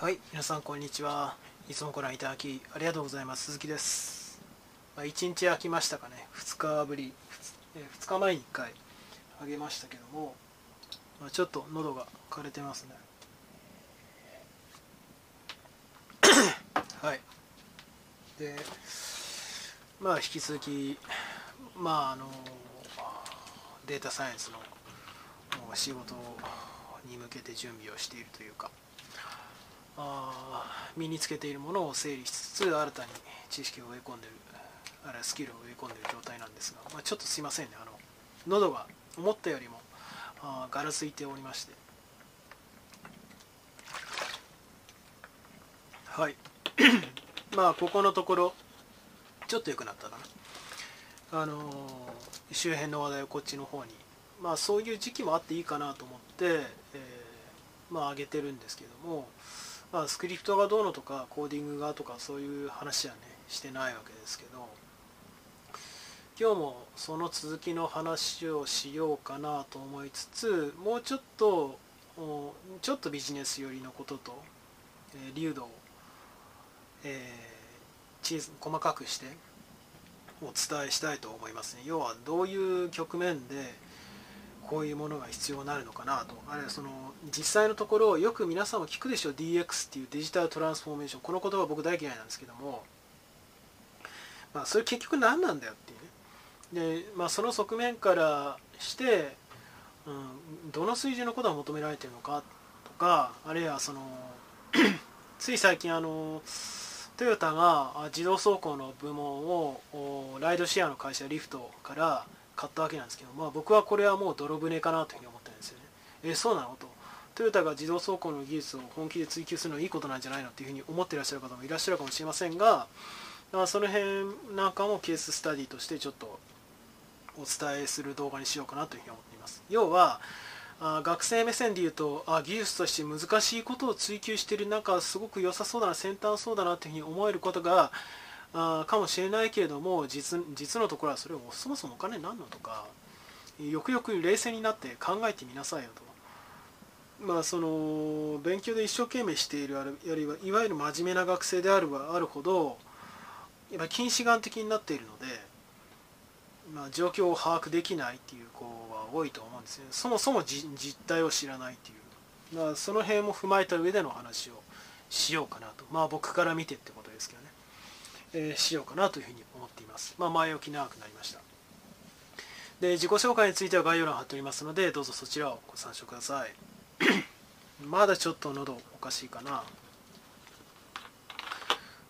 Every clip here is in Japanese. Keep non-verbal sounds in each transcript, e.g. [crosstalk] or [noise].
はい皆さんこんにちは。いつもご覧いただきありがとうございます。鈴木です、まあ、1日空きましたかね。2日ぶり。2, 日前に1回あげましたけども、まあ、ちょっと喉が枯れてますね。[coughs] はい。でまあ引き続きまああのデータサイエンスの仕事に向けて準備をしているというか身につけているものを整理しつつ新たに知識を植え込んでるあるいはスキルを植え込んでいる状態なんですが、まあ、ちょっとすいませんねあの喉が思ったよりもあガラついておりまして。はい。[coughs] まあここのところちょっと良くなったかな。あのー、周辺の話題をこっちの方にまあそういう時期もあっていいかなと思って、えー、まあ上げてるんですけどもまあ、スクリプトがどうのとかコーディングがとかそういう話はねしてないわけですけど今日もその続きの話をしようかなと思いつつもうちょっとちょっとビジネス寄りのことと、えー、流度を、えー、細かくしてお伝えしたいと思いますね。要はどういう局面でこういうものが必要になるのかなと。あるいはその実際のところよく皆さんも聞くでしょう。DX っていうデジタルトランスフォーメーション。この言葉僕大嫌いなんですけども。まあそれ結局何なんだよっていうね。でまあその側面からしてうん、どの水準のことが求められてるのかとかあるいはその [clears throat] つい最近あのトヨタが自動走行の部門をライドシェアの会社リフトから買ったわけなんですけど、まあ、僕はこれはもう泥船かなというふうに思ってるんですよね。えそうなの？とトヨタが自動走行の技術を本気で追求するのはいいことなんじゃないのっていうふうに思っていらっしゃる方もいらっしゃるかもしれませんが、まあ、その辺なんかもケーススタディとしてちょっとお伝えする動画にしようかなというふうに思っています。要はあ学生目線で言うとあ技術として難しいことを追求している中すごく良さそうだな先端そうだなというふうに思えることがあかもしれないけれども実実のところはそれをそもそもお金なんのとかよくよく冷静になって考えてみなさいよと。まあ、その勉強で一生懸命しているあるいはいわゆる真面目な学生であるはあるほどやっぱ近視眼的になっているので、まあ、状況を把握できないっていう子は多いと思うんですね。そもそも実態を知らないっていう。だからその辺も踏まえた上での話をしようかなと。まあ僕から見てってことえー、しようかなというふうに思っています。まあ、前置き長くなりました。で、自己紹介については概要欄貼っておりますので、どうぞそちらをご参照ください。[coughs] まだちょっと喉おかしいかな。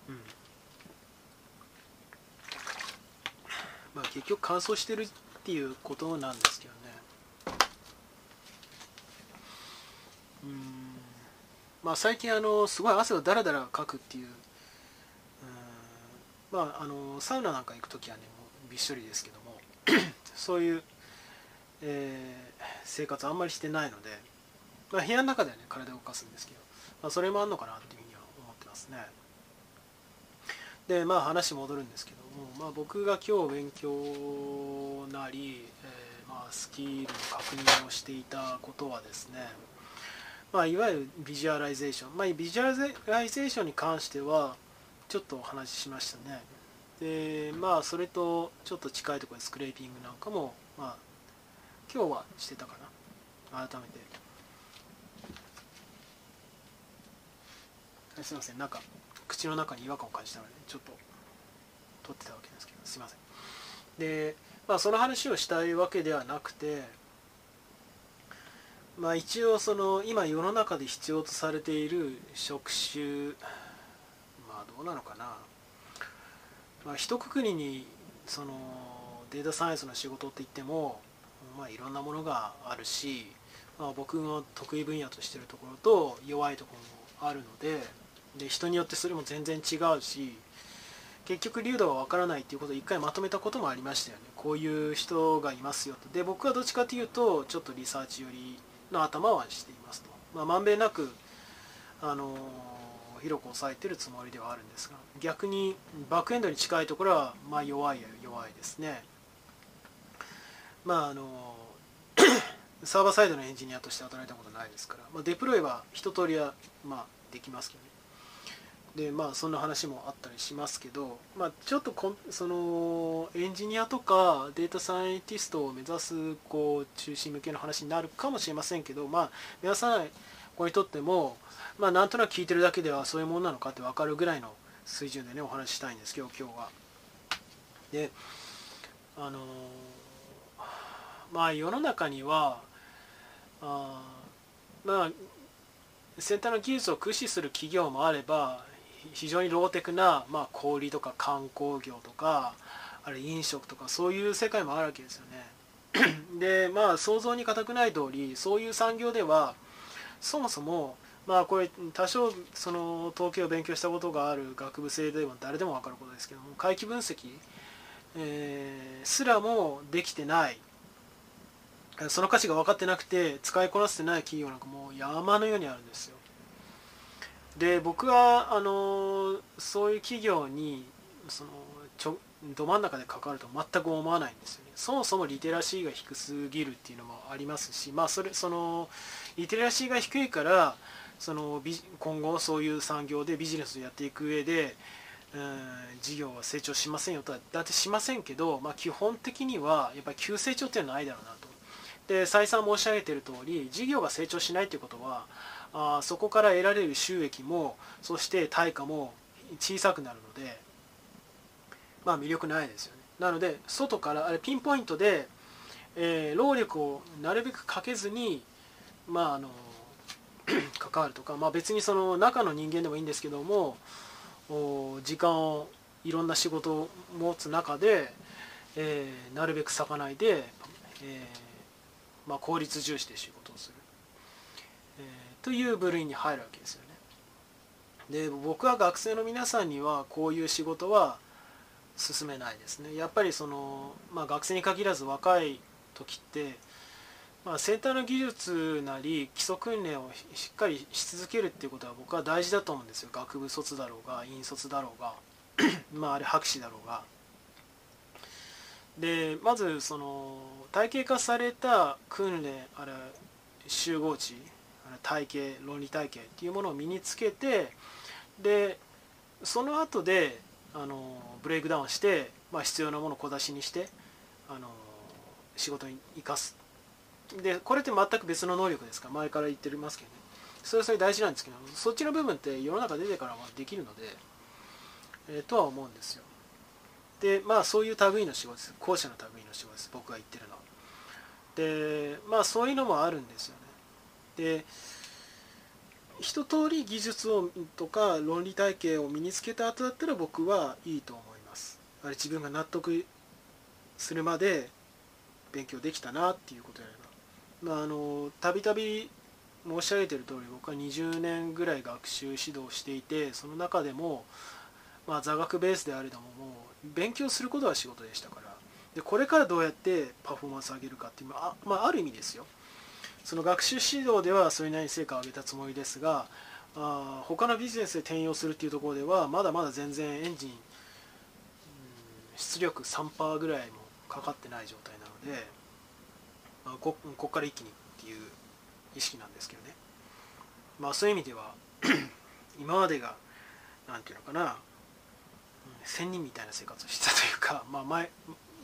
うん。まあ、結局乾燥してるっていうことなんですけどね。うん。まあ、最近あの、すごい汗をだらだらかくっていうまあ、あのサウナなんか行く時はねもうびっしょりですけども [clears throat] そういう、えー、生活あんまりしてないので、まあ、部屋の中ではね体を動かすんですけど、まあ、それもあるのかなっていうふうには思ってますね。でまあ話戻るんですけども、まあ、僕が今日勉強なり、えー、まあ、スキルの確認をしていたことはですねまあ、いわゆるビジュアライゼーション、まあ、ビジュアライゼーションに関してはちょっとお話ししましたね。でまあそれとちょっと近いところでスクレーピングなんかもまあ今日はしてたかな。改めて。すいません。なんか口の中に違和感を感じたのでちょっと撮ってたわけですけどすいません。でまあその話をしたいわけではなくてまあ一応その今世の中で必要とされている職種どうなのかな、まあ、一括りにそのデータサイエンスの仕事って言っても、まあ、いろんなものがあるし、まあ、僕の得意分野としてるところと弱いところもあるのでで人によってそれも全然違うし結局流度がわからないっていうことを一回まとめたこともありましたよね。こういう人がいますよと。で僕はどっちかというとちょっとリサーチ寄りの頭はしていますと。まあまんべんなくあの広く抑えてるつもりではあるんですが逆にバックエンドに近いところはまあ弱い弱いですね。まああの [coughs] サーバーサイドのエンジニアとして働いたことないですから、まあ、デプロイは一通りはまあできますけどね。でまあそんな話もあったりしますけど、まあ、ちょっとこそのエンジニアとかデータサイエンティストを目指すこう中心向けの話になるかもしれませんけど、まあ、皆さんここにとっても、まあ、なんとなく聞いてるだけではそういうものなのかって分かるぐらいの水準でねお話ししたいんですけど今日は。であのまあ世の中にはあまあ先端の技術を駆使する企業もあれば非常にローテクな、まあ、小売とか観光業とかあれ飲食とかそういう世界もあるわけですよね。[clears throat] でまあ想像に難くない通りそういう産業ではそもそもまあこれ多少その統計を勉強したことがある学部生でも誰でも分かることですけども回帰分析、えー、すらもできてない。その価値が分かってなくて使いこなせてない企業なんかもう山のようにあるんですよ。で僕はあのそういう企業にそのちょど真ん中で関わると全く思わないんですよね。そもそもリテラシーが低すぎるっていうのもありますしまあそれそのリテラシーが低いからその今後そういう産業でビジネスをやっていく上で、うん、事業は成長しませんよとはだってしませんけど、まあ、基本的にはやっぱり急成長っていうのはないだろうなと。で再三申し上げている通り事業が成長しないということはあそこから得られる収益もそして対価も小さくなるのでまあ魅力ないですよね。なので外からあれピンポイントで、えー、労力をなるべくかけずにまああの [clears throat] 関わるとか、まあ、別にその中の人間でもいいんですけども時間をいろんな仕事を持つ中で、えー、なるべく咲かないで、えーまあ、効率重視で仕事をするえという部類に入るわけですよね。で僕は学生の皆さんにはこういう仕事は進めないですね。やっぱりその、まあ、学生に限らず若い時って、まあ、先端の技術なり基礎訓練をしっかりし続けるっていうことは僕は大事だと思うんですよ学部卒だろうが院卒だろうが [clears throat] まああれ博士だろうが。でまずその体系化された訓練あれ集合値体系論理体系っていうものを身につけてでその後であのブレイクダウンして、まあ、必要なものを小出しにしてあの仕事に生かすでこれって全く別の能力ですか？ら前から言ってますけどね。それはそれ大事なんですけどそっちの部分って世の中出てからはできるので、えー、とは思うんですよ。でまあそういう類の仕事です。後者の類の仕事です。僕が言ってるのは。でまあそういうのもあるんですよね。で一通り技術をとか論理体系を身につけた後だったら僕はいいと思います。あれ自分が納得するまで勉強できたなっていうことであればまああのたびたび申し上げてる通り僕は20年ぐらい学習指導していてその中でも、まあ、座学ベースであれどももう勉強することは仕事でしたから。でこれからどうやってパフォーマンス上げるかっていうあ,、まあ、ある意味ですよ。その学習指導ではそれなりに成果を上げたつもりですがあ他のビジネスで転用するっていうところではまだまだ全然エンジン、出力3%ぐらいもかかってない状態なので、あ、ここから一気にっていう意識なんですけどね。まあそういう意味では [clears throat] 今までが何て言うのかな仙人みたいな生活をしてたというか、[laughs] まあ前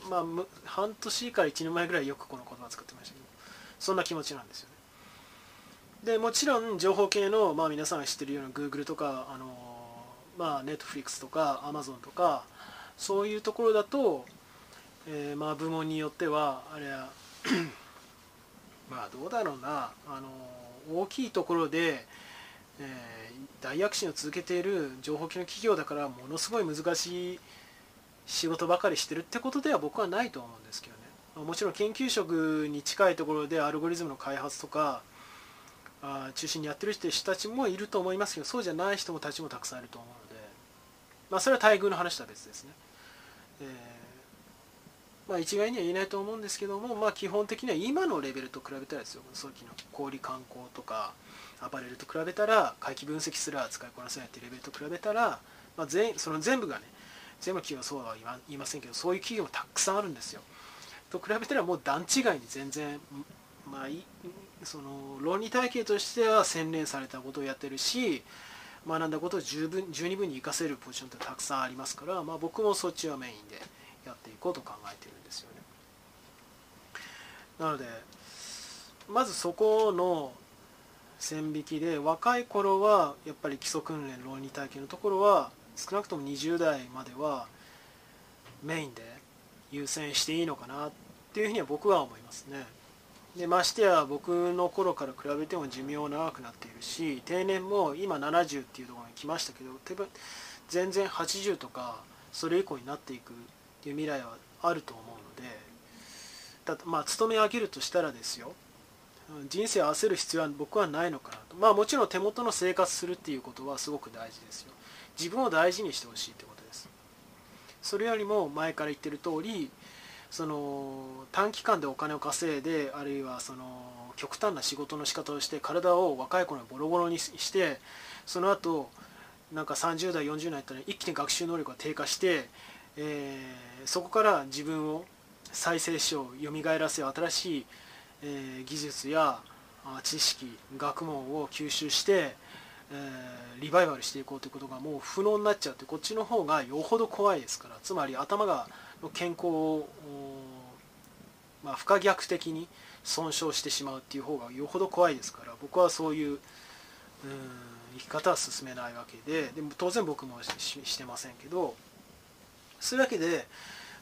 まあ、半年から1年前ぐらいよくこの言葉を使ってましたけどそんな気持ちなんですよね。でもちろん情報系の、まあ、皆さんが知ってるような Google とかあの、まあ、Netflix とか Amazon とかそういうところだと、えー、まあ部門によってはあれはまあどうだろうな。あの大きいところで、えー、大躍進を続けている情報系の企業だからものすごい難しい仕事ばかりしてるってことでは僕はないと思うんですけどね。もちろん研究職に近いところでアルゴリズムの開発とかあ中心にやってる人たちもいると思いますけどそうじゃない人もたちもたくさんいると思うので、まあ、それは待遇の話とは別ですね。えー、まあ、一概には言えないと思うんですけども、まあ、基本的には今のレベルと比べたらですよ早期の小売観光とかアパレルと比べたら回帰分析すら使いこなせないっていうレベルと比べたら、まあ、全その全部がね全部の企業はそうは言いませんけどそういう企業もたくさんあるんですよ。と比べたらもう段違いに全然まあその論理体系としては洗練されたことをやってるし、学んだことを十分十二分に活かせるポジションってたくさんありますから、まあ、僕もそっちはメインでやっていこうと考えてるんですよね。なのでまずそこの線引きで若い頃はやっぱり基礎訓練論理体系のところは少なくとも20代まではメインで優先していいのかなっていうふうには僕は思いますね。でましてや僕の頃から比べても寿命長くなっているし定年も今70っていうところに来ましたけど全然80とかそれ以降になっていくっていう未来はあると思うのでだまあ勤め上げるとしたらですよ。人生を焦る必要は僕はないのかなと。まあもちろん手元の生活するっていうことはすごく大事ですよ。自分を大事にしてほしいってことです。それよりも前から言ってる通りその短期間でお金を稼いであるいはその極端な仕事の仕方をして体を若い頃にボロボロにしてその後なんか30代40代ったら一気に学習能力が低下して、えー、そこから自分を再生しよう蘇らせよう新しい、えー、技術や知識学問を吸収して、えー、リバイバルしていこうということがもう不能になっちゃってこっちの方がよほど怖いですから。つまり頭がの健康を、まあ、不可逆的に損傷してしまうっていう方がよほど怖いですから。僕はそういう生き方は進めないわけで。でも当然僕もしてませんけど。そういうわけで、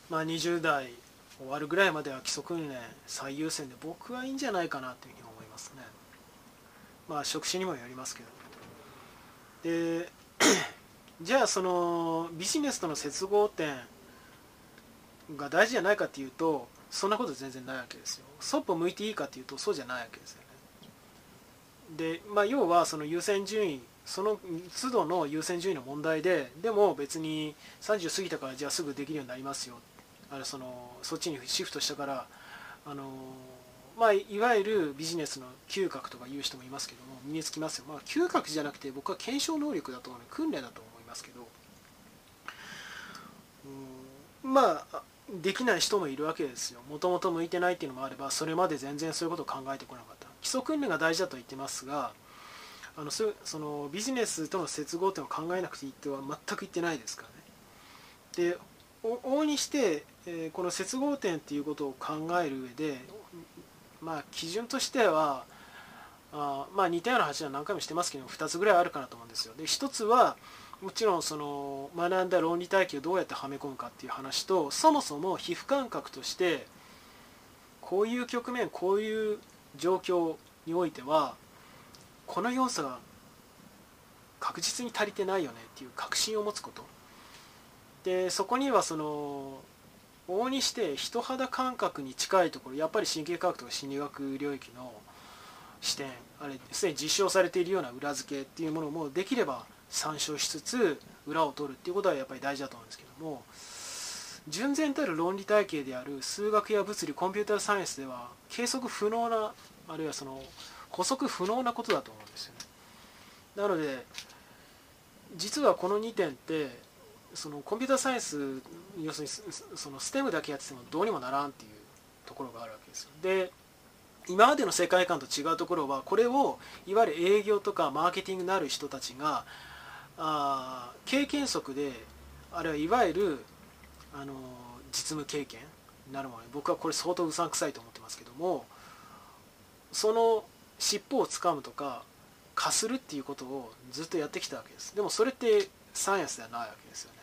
まあ、20代終わるぐらいまでは基礎訓練最優先で僕はいいんじゃないかなというふうに思いますね。まあ職種にもよりますけど。で [clears throat] じゃあそのビジネスとの接合点が大事じゃないかっていうとそんなこと全然ないわけですよ。そっぽ向いていいかっていうとそうじゃないわけですよね。で、まあ、要はその優先順位その都度の優先順位の問題ででも別に30過ぎたからじゃあすぐできるようになりますよ。あれそのそっちにシフトしたからあのまあ、いわゆるビジネスの嗅覚とか言う人もいますけども身につきますよ、まあ、嗅覚じゃなくて僕は検証能力だと思う訓練だと思いますけど。うんまあできない人もいるわけですよ。もともと向いてないっていうのもあればそれまで全然そういうことを考えてこなかった。基礎訓練が大事だと言ってますがあのそのビジネスとの接合点を考えなくていいっては全く言ってないですからね。で往々にして、え、この接合点っていうことを考える上でまあ基準としてはあまあ似たような話は何回もしてますけど2つぐらいあるかなと思うんですよ。で1つはもちろんその学んだ論理体系をどうやってはめ込むかっていう話とそもそも皮膚感覚としてこういう局面こういう状況においてはこの要素が確実に足りてないよねっていう確信を持つこと。でそこにはその往々にして人肌感覚に近いところやっぱり神経科学とか心理学領域の視点あれすでに実証されているような裏付けっていうものもできれば参照しつつ裏を取るっていうことはやっぱり大事だと思うんですけども純然たる論理体系である数学や物理コンピューターサイエンスでは計測不能なあるいはその補足不能なことだと思うんですよね。なので実はこの2点ってそのコンピューターサイエンス要するにそのステムだけやっててもどうにもならんっていうところがあるわけですよ。で今までの世界観と違うところはこれをいわゆる営業とかマーケティングのある人たちがあ経験則であるいはいわゆるあの実務経験になるもの。僕はこれ相当うさんくさいと思ってますけどもその尻尾をつかむとかかするっていうことをずっとやってきたわけです。でもそれってサイエンスではないわけですよね。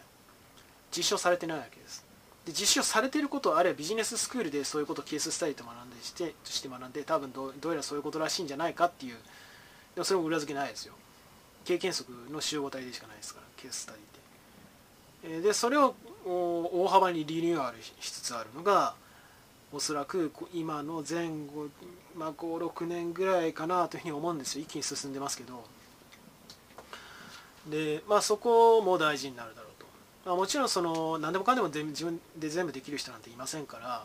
実証されてないわけです。で実証されてることあるいはビジネススクールでそういうことをケーススタディと学んでしてして学んで多分どどうやらそういうことらしいんじゃないかっていうでもそれも裏付けないですよ。経験則の集合体でしかないですからケーススタディって。でそれを大幅にリニューアルしつつあるのがおそらく今の前後、まあ、56年ぐらいかなというふうに思うんですよ。一気に進んでますけど。でまあそこも大事になるだろうと、まあ、もちろんその何でもかんでも自分で全部できる人なんていませんから。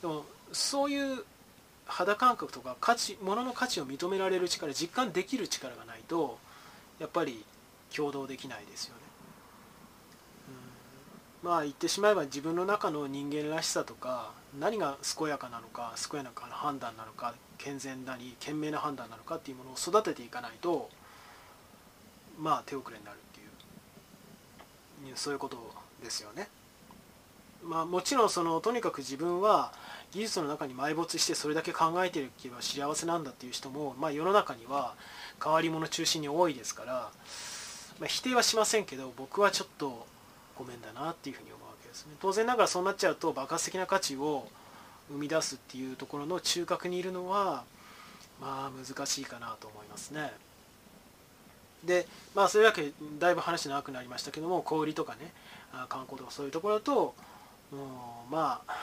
でもそういう肌感覚とか価値物の価値を認められる力実感できる力がないとやっぱり共同できないですよね。まあ言ってしまえば自分の中の人間らしさとか何が健やかなのか健やかな判断なのか健全なり賢明な判断なのかっていうものを育てていかないとまあ手遅れになるっていうそういうことですよね。まあ、もちろんそのとにかく自分は技術の中に埋没してそれだけ考えていけば幸せなんだっていう人も、まあ、世の中には変わり者中心に多いですから、まあ、否定はしませんけど僕はちょっとごめんだなっていうふうに思うわけですね。当然ながらそうなっちゃうと爆発的な価値を生み出すっていうところの中核にいるのはまあ難しいかなと思いますね。でまあそういうわけだいぶ話長くなりましたけども小売とかね観光とかそういうところだとまあ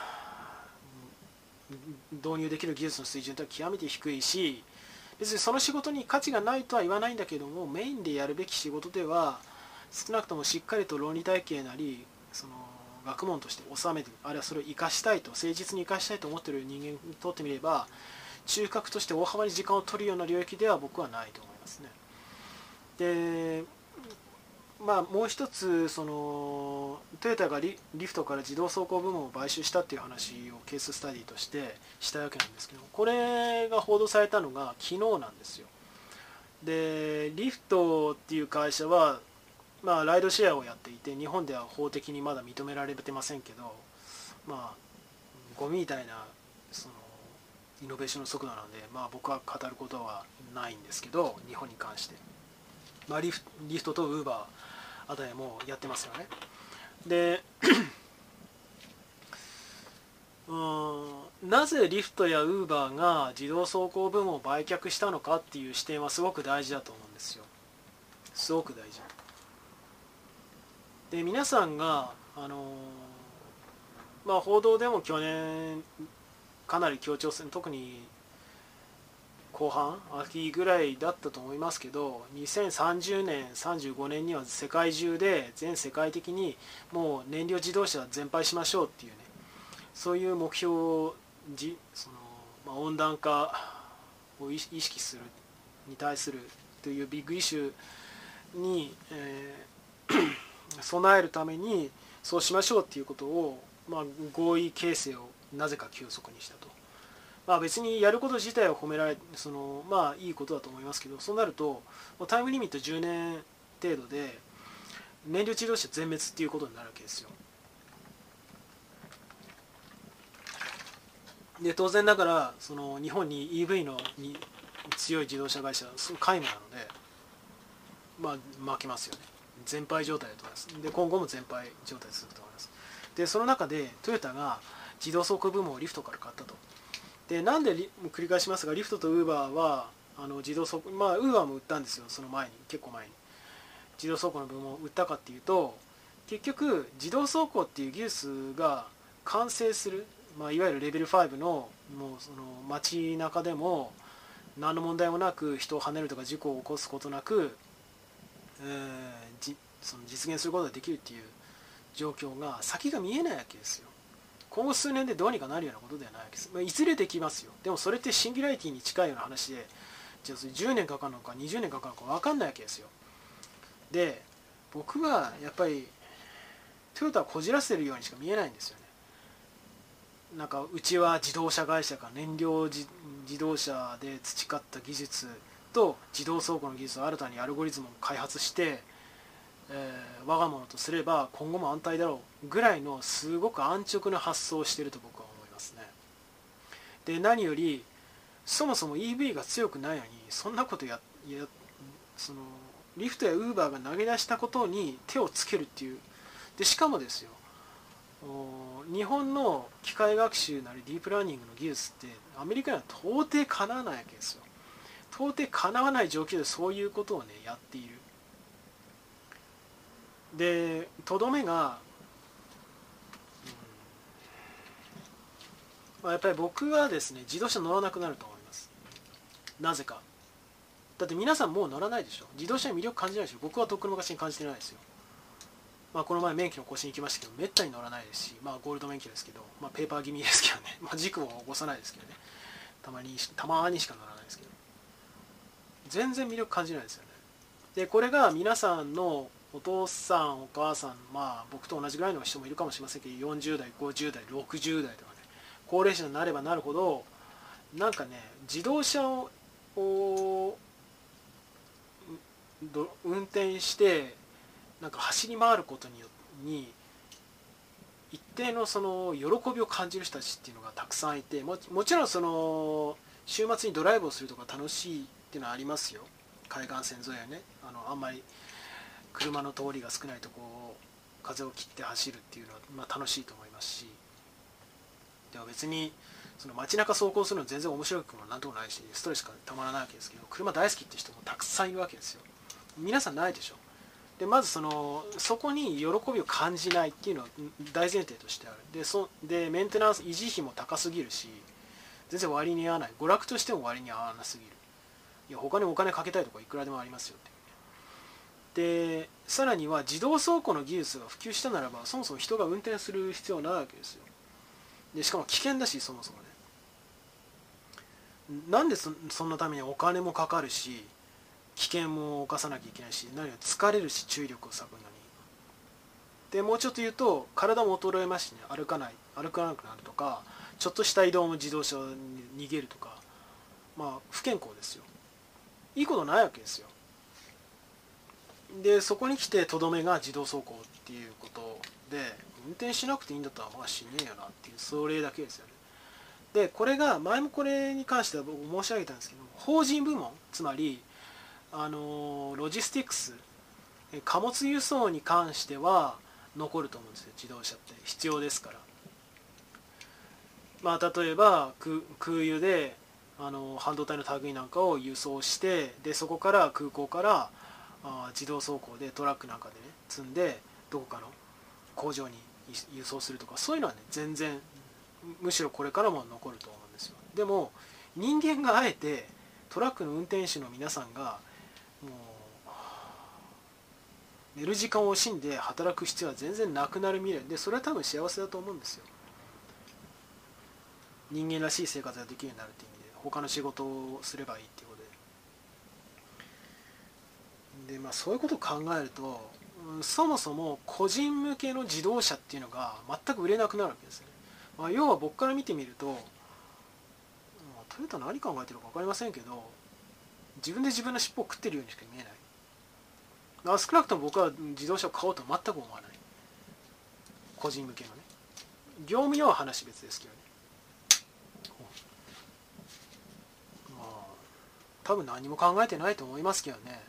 導入できる技術の水準とは極めて低いし別にその仕事に価値がないとは言わないんだけどもメインでやるべき仕事では少なくともしっかりと論理体系なりその学問として収めてあるいはそれを生かしたいと誠実に生かしたいと思っている人間にとってみれば中核として大幅に時間を取るような領域では僕はないと思いますね。でまあ、もう一つそのトヨタがリリフトから自動走行部門を買収したっていう話をケーススタディとしてしたわけなんですけどこれが報道されたのが昨日なんですよでリフトっていう会社は、まあ、ライドシェアをやっていて日本では法的にまだ認められてませんけどまあゴミみたいなそのイノベーションの速度なので、まあ、僕は語ることはないんですけど日本に関して、まあ、リフリフトとウーバーあたりもやってますよね。でうんなぜリフトやウーバーが自動走行部門を売却したのかっていう視点はすごく大事だと思うんですよ。すごく大事。で皆さんがあのまあ報道でも去年かなり強調する特に後半秋ぐらいだったと思いますけど2030年35年には世界中で全世界的にもう燃料自動車全廃しましょうっていうねそういう目標をじその、まあ、温暖化を意識するに対するというビッグイシューに、えー、備えるためにそうしましょうっていうことを、まあ、合意形成をなぜか急速にしたと。まあ、別にやること自体を褒められそのまあいいことだと思いますけどそうなるとタイムリミット10年程度で燃料自動車全滅っていうことになるわけですよで当然ながらその日本に EV のに強い自動車会社は皆無なのでまあ負けますよね全廃状態だと思います。で今後も全廃状態続くと思います。でその中でトヨタが自動走行部門をリフトから買ったと。でなんで繰り返しますがリフトとウーバーはあの自動走行まあウーバーも売ったんですよ。その前に結構前に。自動走行の部門を売ったかっていうと結局自動走行っていう技術が完成する、まあ、いわゆるレベル5のもうその街中でも何の問題もなく人をはねるとか事故を起こすことなく、えー、その実現することができるっていう状況が先が見えないわけですよ。今後数年でどうにかなるようなことではないわけです、まあ、いずれできますよ。でもそれってシンギュラリティに近いような話でじゃあそれ10年かかるのか20年かかるのか分かんないわけですよ。で僕はやっぱりトヨタはこじらせてるようにしか見えないんですよね。なんかうちは自動車会社が燃料自動車で培った技術と自動走行の技術を新たにアルゴリズムを開発してえー、我が物とすれば今後も安泰だろうぐらいのすごく安直な発想をしていると僕は思いますね。で何よりそもそも EV が強くないのにそんなことややそのリフトやウーバーが投げ出したことに手をつけるっていう。でしかもですよ日本の機械学習なりディープラーニングの技術ってアメリカには到底かなわないわけですよ。到底かなわない状況でそういうことをねやっている。でとどめが、うんまあ、やっぱり僕はですね自動車乗らなくなると思います。なぜか。だって皆さんもう乗らないでしょ。自動車に魅力感じないでしょ。僕はとっくの昔に感じてないですよ。まあ、この前免許の更新行きましたけどめったに乗らないですし、まあ、ゴールド免許ですけど、まあ、ペーパー気味ですけどね、まあ、事故を起こさないですけどね。たまにたまにしか乗らない。全然魅力感じないですよね。でこれが皆さんのお父さんお母さんまあ僕と同じぐらいの人もいるかもしれませんけど40代50代60代とかね高齢者になればなるほどなんかね自動車を運転してなんか走り回ることによに一定のその喜びを感じる人たちっていうのがたくさんいてももちろんその週末にドライブをするとか楽しいっていうのはありますよ。海岸線沿いはね。あのあんまり車の通りが少ないとこを風を切って走るっていうのは、まあ、楽しいと思いますし。でも別にその街中走行するの全然面白くもなんともないしストレスがたまらないわけですけど車大好きって人もたくさんいるわけですよ。皆さんないでしょ。でまずそのそこに喜びを感じないっていうのは大前提としてある。でそでメンテナンス維持費も高すぎるし全然割に合わない。娯楽としても割に合わなすぎる。いや他にお金かけたいとかいくらでもありますよってでさらには自動走行の技術が普及したならばそもそも人が運転する必要ないわけですよ。でしかも危険だしそもそもね。なんでそそんなためにお金もかかるし危険も犯さなきゃいけないし何より疲れるし注意力を割くのに。でもうちょっと言うと体も衰えますしね。歩かない。歩かなくなるとかちょっとした移動も自動車に逃げるとか。まあ不健康ですよ。いいことないわけですよ。でそこに来てとどめが自動走行っていうことで運転しなくていいんだったらまあしねえよなっていうそれだけですよね。でこれが前もこれに関しては僕申し上げたんですけど法人部門つまりあのロジスティックス貨物輸送に関しては残ると思うんですよ自動車って。必要ですから。まあ例えば空輸であの半導体の類なんかを輸送してでそこから空港からあ自動走行でトラックなんかでね積んでどこかの工場に輸送するとかそういうのはね全然むしろこれからも残ると思うんですよ。でも人間があえてトラックの運転手の皆さんがもう寝る時間を惜しんで働く必要は全然なくなる未来。でそれは多分幸せだと思うんですよ。人間らしい生活ができるようになるって他の仕事をすればいいっていうことで。でまあそういうことを考えるとそもそも個人向けの自動車っていうのが全く売れなくなるわけですね。まあ、要は僕から見てみると、まあ、トヨタ何考えてるか分かりませんけど自分で自分の尻尾を食ってるようにしか見えない。だ少なくとも僕は自動車を買おうと全く思わない。個人向けのね。業務用は話別ですけどねまあ多分何も考えてないと思いますけどね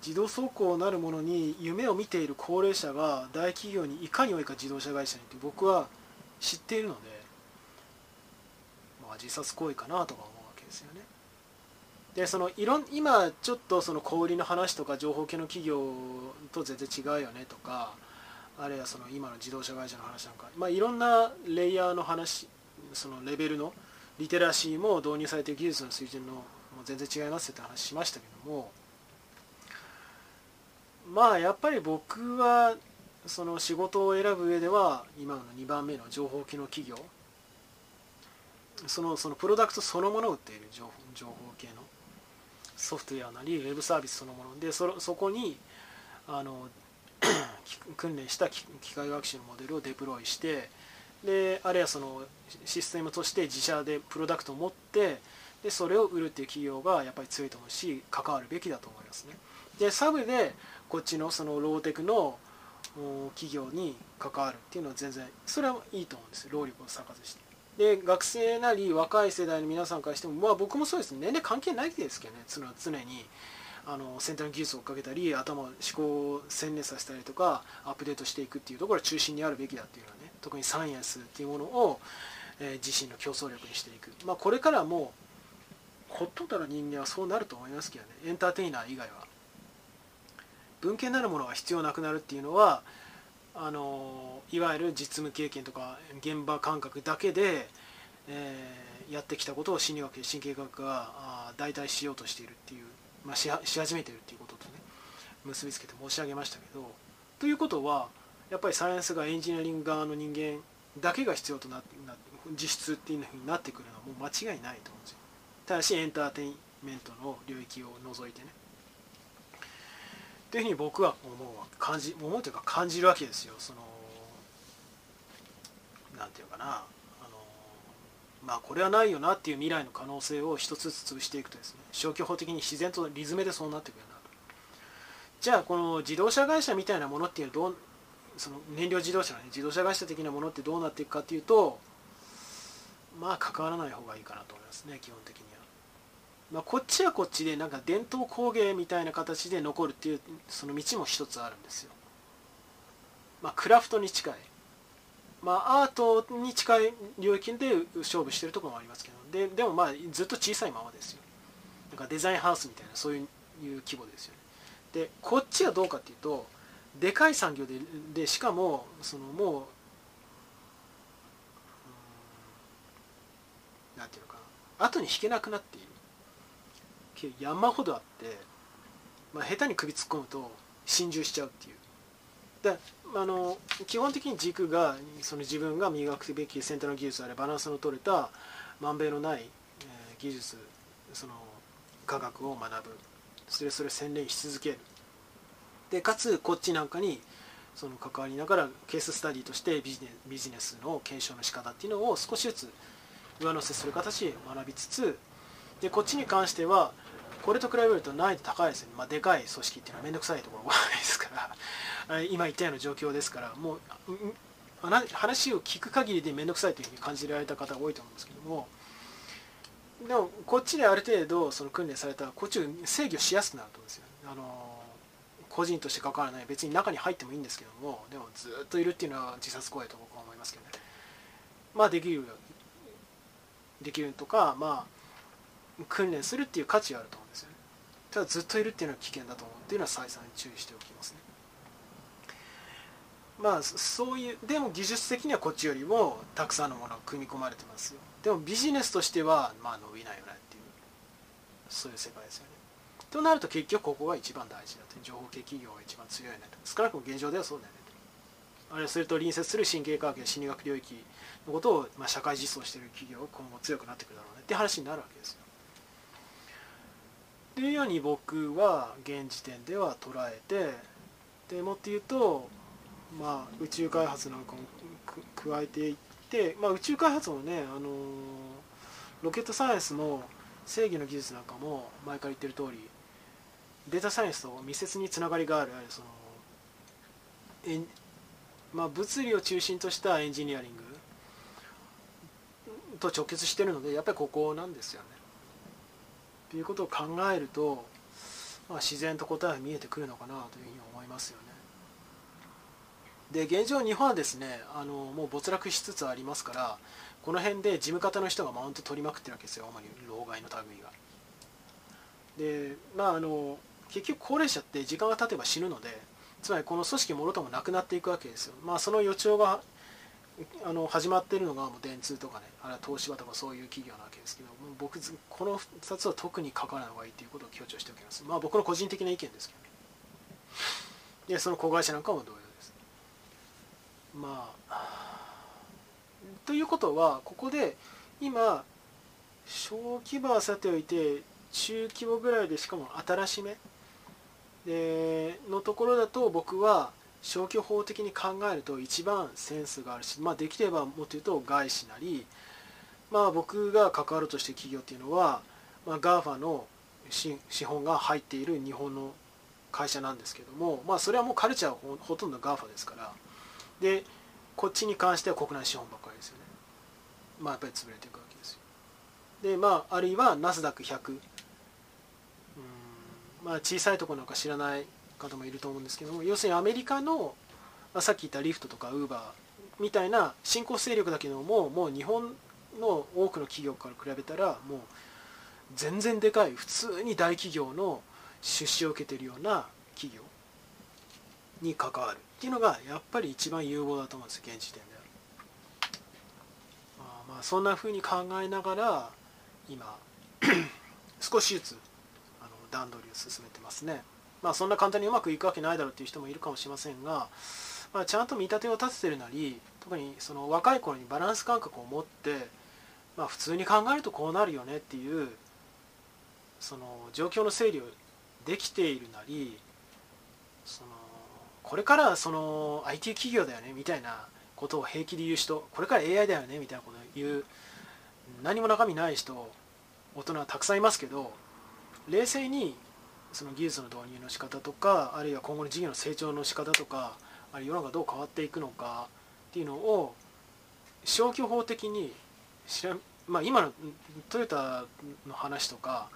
自動走行なるものに夢を見ている高齢者が大企業にいかに多いか自動車会社にって僕は知っているので、まあ、自殺行為かなとか思うわけですよね。でそのいろん今ちょっとその小売りの話とか情報系の企業と全然違うよねとかあるいはその今の自動車会社の話なんか、まあ、いろんなレイヤーの話そのレベルのリテラシーも導入されている技術の水準の全然違いますって話しましたけどもまあやっぱり僕はその仕事を選ぶ上では今の2番目の情報機能企業そのそのプロダクトそのものを売っている情報情報系のソフトウェアなりウェブサービスそのものでそそこにあの [clears throat] 訓練した機械学習のモデルをデプロイしてであるいはそのシステムとして自社でプロダクトを持ってでそれを売るっていう企業がやっぱり強いと思うし関わるべきだと思いますね。でサブでこっちのそのローテクの企業に関わるっていうのは全然それはいいと思うんですよ。労力を割かずして。で学生なり若い世代の皆さんからしてもまあ僕もそうです年齢関係ないですけどね。常にあの先端の技術を追っかけたり頭を思考を洗練させたりとかアップデートしていくっていうところが中心にあるべきだっていうのはね。特にサイエンスっていうものを、えー、自身の競争力にしていく。まあこれからもほとんどの人間はそうなると思いますけどね。エンターテイナー以外は。文献なるものが必要なくなるっていうのはあのいわゆる実務経験とか現場感覚だけで、えー、やってきたことを心理学や神経学が代替しようとしているっていう、まあ、しし始めてるっていうこととね結びつけて申し上げましたけどということはやっぱりサイエンスがエンジニアリング側の人間だけが必要となって実質っていうふうになってくるのはもう間違いないと思うんですよ。ただしエンターテインメントの領域を除いてね。っていうふうに僕は思う感じ思うというか感じるわけですよ。そのなんていうかな。あのまあこれはないよなっていう未来の可能性を一つずつ潰していくとですね。消去法的に自然とリズムでそうなってくるなと。じゃあこの自動車会社みたいなものっていうのはどうその燃料自動車の、ね、自動車会社的なものってどうなっていくかっていうとまあ関わらない方がいいかなと思いますね基本的には。まあ、こっちはこっちでなんか伝統工芸みたいな形で残るっていうその道も一つあるんですよ。まあ、クラフトに近い、まあ、アートに近い領域で勝負してるとこもありますけどででもまあずっと小さいままですよ。なんかデザインハウスみたいなそういう規模ですよね。でこっちはどうかっていうとでかい産業ででしかもそのもうなんていうのかな後に引けなくなっている山ほどあって、まあ、下手に首突っ込むと心中しちゃうっていう。であの基本的に軸がその自分が磨くべき先端の技術あれバランスの取れたまんべんのない、えー、技術その科学を学ぶ。それそれ洗練し続ける。でかつこっちなんかにその関わりながらケーススタディとしてビジネビジネスの検証の仕方っていうのを少しずつ上乗せする形で学びつつでこっちに関してはこれと比べると難易度高いですね、まあ、でかい組織っていうのは面倒くさいところが多いですから。[laughs] 今言ったような状況ですから。もう話を聞く限りで面倒くさいというふうに感じられた方が多いと思うんですけども。でもこっちである程度その訓練されたらこっちを制御しやすくなると思うんですよあの個人として関わらない別に中に入ってもいいんですけども。でもずっといるっていうのは自殺行為と僕は思いますけどね。まあできるできるとかまあ訓練するっていう価値はあると思うんですよね。ただずっといるっていうのは危険だと思うっていうのは再三注意しておきますね。まあそういうでも技術的にはこっちよりもたくさんのものが組み込まれてますよ。でもビジネスとしてはまあ伸びないよねっていうそういう世界ですよね。となると結局ここが一番大事だと。情報系企業が一番強いねと少なくとも現状ではそうだよねと。あるいはそれと隣接する神経科学や心理学領域のことを、まあ、社会実装している企業が今後強くなってくるだろうねって話になるわけですよというように僕は現時点では捉えてでもっていうと、まあ、宇宙開発なんかも加えていって、まあ、宇宙開発もね、あのロケットサイエンスも正義の技術なんかも前から言ってる通りデータサイエンスと密接につながりがあるそのえまあ、物理を中心としたエンジニアリングと直結してるのでやっぱりここなんですよね。ということを考えると、まあ、自然と答えが見えてくるのかなというふうに思いますよね。で現状日本はですねあのもう没落しつつありますからこの辺で事務方の人がマウント取りまくってるわけですよ主に老害の類が。でまああの結局高齢者って時間が経てば死ぬのでつまりこの組織もろともなくなっていくわけですよ。まあその予兆があの始まってるのがもう電通とかねあるいは東芝とかそういう企業なわけですけど僕この2つは特に関わらない方がいいということを強調しておきます。まあ僕の個人的な意見ですけどねでその子会社なんかも同様です。まあということはここで今小規模はさておいて中規模ぐらいでしかも新しめでのところだと僕は消去法的に考えると一番センスがあるし、まあ、できればもっと言うと外資なり、まあ、僕が関わるとして企業っていうのは、まあ、GAFA の資本が入っている日本の会社なんですけども、まあ、それはもうカルチャーはほとんど GAFA ですからでこっちに関しては国内資本ばっかりですよね。まあやっぱり潰れていくわけですよ。でまああるいはナスダック100うんまあ、小さいところなんか知らない方もいると思うんですけども要するにアメリカの、あ、さっき言ったリフトとかウーバーみたいな新興勢力だけどももう日本の多くの企業から比べたらもう全然でかい普通に大企業の出資を受けてるような企業に関わるっていうのがやっぱり一番有望だと思うんです現時点でまあまあそんなふうに考えながら今 [clears throat] 少しずつ段取りを進めてますね。まあそんな簡単にうまくいくわけないだろうっていう人もいるかもしれませんが、まあ、ちゃんと見立てを立ててるなり特にその若い頃にバランス感覚を持って、まあ、普通に考えるとこうなるよねっていうその状況の整理をできているなりそのこれからその IT 企業だよねみたいなことを平気で言う人これから AI だよねみたいなことを言う何も中身ない人大人はたくさんいますけど冷静にその技術の導入の仕方とかあるいは今後の事業の成長の仕方とかあるいは世の中どう変わっていくのかっていうのを消去法的に知ら、まあ、今のトヨタの話とか、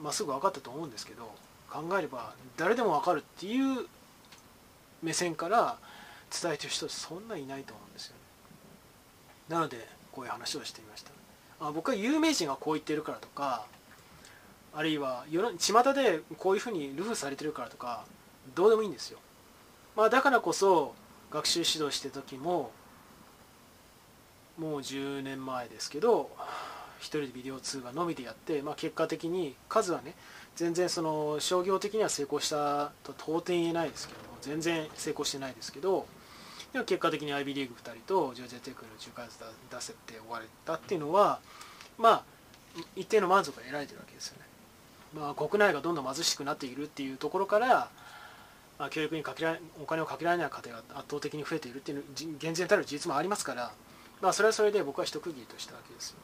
まあ、すぐ分かったと思うんですけど考えれば誰でも分かるっていう目線から伝えてる人そんないないと思うんですよね。なのでこういう話をしてみました。あ僕は有名人がこう言ってるからとかあるいは世の巷でこういうふうにルフされてるからとかどうでもいいんですよ、まあ、だからこそ学習指導してる時ももう10年前ですけど一人でビデオ通話のみでやって、まあ、結果的に数はね全然その商業的には成功したと到底言えないですけど全然成功してないですけどでも結果的に IB リーグ2人とジョージアテックの仲介出せて終われたっていうのはまあ一定の満足が得られてるわけですよね。まあ、国内がどんどん貧しくなっているっていうところから、まあ、教育にかけらお金をかけられない家庭が圧倒的に増えているっていう厳然たる事実もありますから、まあ、それはそれで僕は一区切りとしたわけですよ。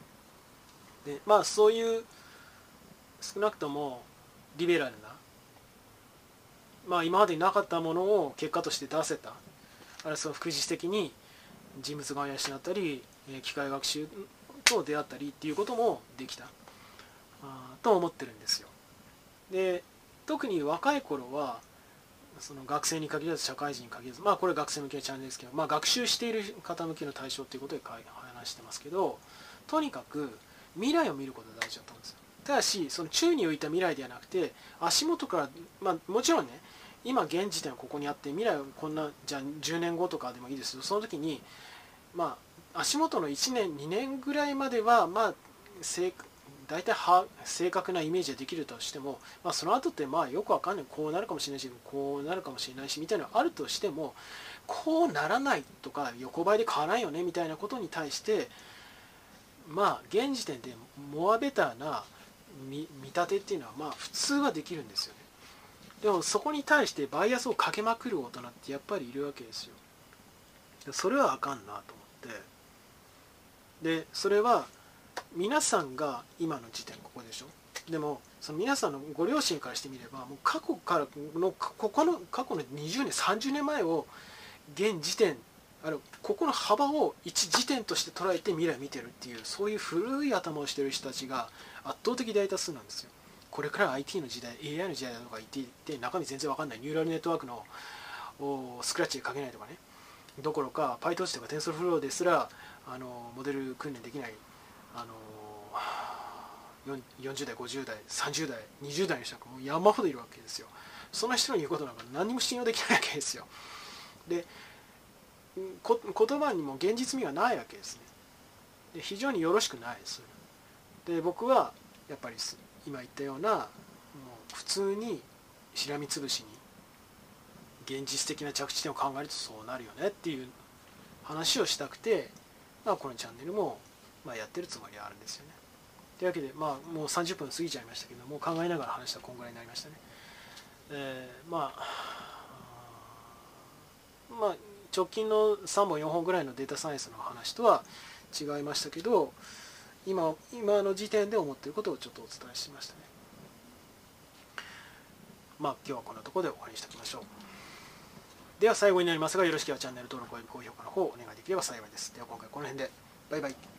でまあそういう少なくともリベラルな、まあ、今までになかったものを結果として出せたあるいはその副次的に人物が養ったり機械学習と出会ったりっていうこともできたと思ってるんですよ。で特に若い頃はその学生に限らず社会人に限らずまあこれ学生向けのチャンネルですけど、まあ、学習している方向けの対象っていうことで話してますけどとにかく未来を見ることが大事だったんですよ。ただしその宙に浮いた未来ではなくて足元から、まあ、もちろんね今現時点はここにあって未来はこんなじゃ10年後とかでもいいですよ。その時にまあ足元の1年2年ぐらいまではまあ大体は正確なイメージができるとしても、まあ、その後ってまあよくわかんないこうなるかもしれないしこうなるかもしれないしみたいなのがあるとしてもこうならないとか横ばいで買わないよねみたいなことに対してまあ現時点でモアベターな見立てっていうのはまあ普通はできるんですよね。でもそこに対してバイアスをかけまくる大人ってやっぱりいるわけですよ。それはあかんなと思って。でそれは皆さんが今の時点ここでしょ？でもその皆さんのご両親からしてみればもう過去からのここの過去の20年30年前を現時点あのここの幅を一時点として捉えて未来を見てるっていうそういう古い頭をしてる人たちが圧倒的大多数なんですよ。これから IT の時代 AI の時代だとか言っていて中身全然わかんないニューラルネットワークのスクラッチで書けないとかね。どころか PyTorch とか TensorFlow ですらあのモデル訓練できない。あの40代50代30代20代の人がもう山ほどいるわけですよ。その人の言うことなんか何も信用できないわけですよ。で言葉にも現実味がないわけですね。で非常によろしくないです。で僕はやっぱり今言ったようなもう普通にしらみつぶしに現実的な着地点を考えるとそうなるよねっていう話をしたくて、まあ、このチャンネルもまあやってるつもりはあるんですよね。というわけでまあもう30分過ぎちゃいましたけどもう考えながら話したらこんぐらいになりましたね。えー、まあまあ直近の3本4本ぐらいのデータサイエンスの話とは違いましたけど今今の時点で思っていることをちょっとお伝えしましたね。まあ今日はこんなところで終わりにしておきましょう。では最後になりますがよろしければチャンネル登録および高評価の方をお願いできれば幸いです。では今回この辺で。バイバイ。